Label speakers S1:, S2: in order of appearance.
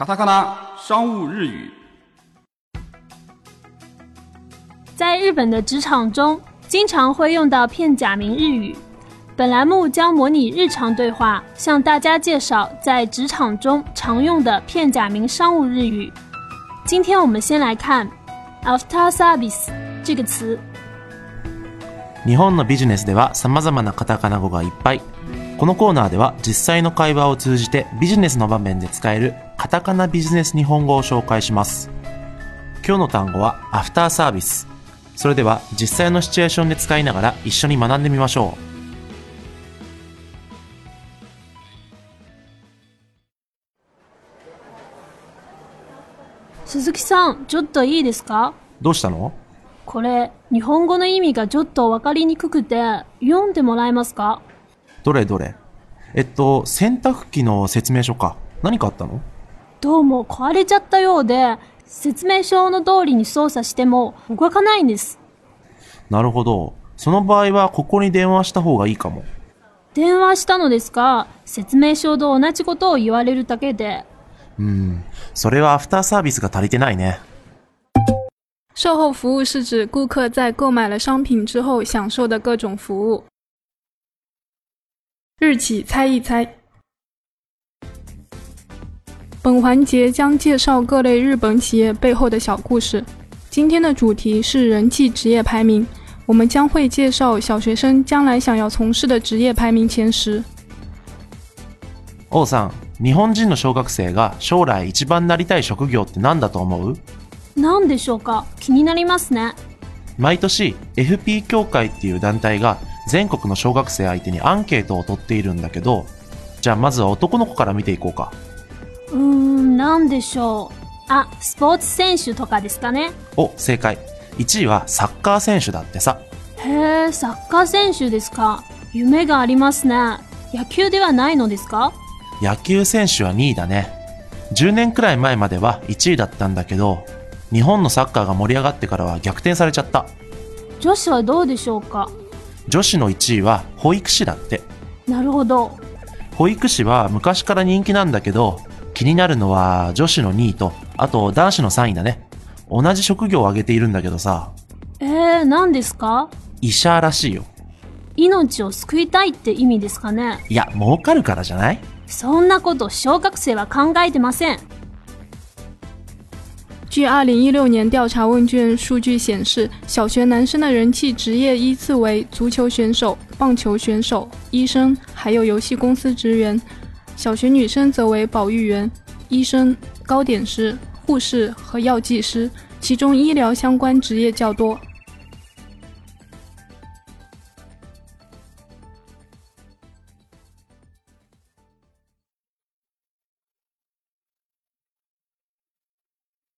S1: カタカナ商务日语。
S2: 在日本的职场中，经常会用到片假名日语。本栏目将模拟日常对话，向大家介绍在职场中常用的片假名商务日语。今天我们先来看 “after service” 这个词。
S3: 日本のビジネスでは様々なカタカナ語がいっぱい。 このコーナーでは実際の会話を通じてビジネスの場面で使えるカタカナビジネス日本語を紹介します。今日の単語はアフターサービス。それでは実際のシチュエーションで使いながら一緒に学んでみましょう。
S2: 鈴木さん、ちょっといいですか？
S3: どうしたの？
S2: これ、日本語の意味がちょっとわかりにくくて、読んでもらえますか？
S3: どれどれえっと、洗濯機の説明書か。何かあったの？
S2: どうも壊れちゃったようで、説明書の通りに操作しても動かないんです。
S3: なるほど。その場合はここに電話した方がいいかも。
S2: 電話したのですが、説明書と同じことを言われるだけで、
S3: うん。それはアフターサービスが足りてないね。
S4: 售后服务是指顾客在购买了商品之后享受的各种服务。日企猜一猜。本环节将介绍各类日本企业背后的小故事。今天的主题是人气职业排名，我们将会介绍小学生将来想要从事的职业排名前十。
S3: 王さん、日本人の小学生が将来一番なりたい職業って何だと思う
S2: 何でしょうか気になりますね。
S3: 毎年 FP 協会っていう団体が 全国の小学生相手にアンケートを取っているんだけど、じゃあまずは男の子から見ていこうか。
S2: うーん、何でしょう。あ、スポーツ選手とかですかね。
S3: お、正解。1位はサッカー選手だってさ。
S2: へえ、サッカー選手ですか。夢がありますね。野球ではないのですか？
S3: 野球選手は2位だね。10年くらい前までは1位だったんだけど、日本のサッカーが盛り上がってからは逆転されちゃった。
S2: 女子はどうでしょうか？
S3: 女子の1位は保育士だって。
S2: なるほど。
S3: 保育士は昔から人気なんだけど、気になるのは女子の2位と、あと男子の3位だね。同じ職業を挙げているんだけどさ、
S2: えー、何ですか？
S3: 医者らしいよ。
S2: 命を救いたいって意味ですかね？
S3: いや、儲かるからじゃない？
S2: そんなこと小学生は考えてません。
S4: 据二零一六年调查问卷数据显示，小学男生的人气职业依次为足球选手、棒球选手、医生，还有游戏公司职员；小学女生则为保育员、医生、糕点师、护士和药剂师，其中医疗相关职业较多。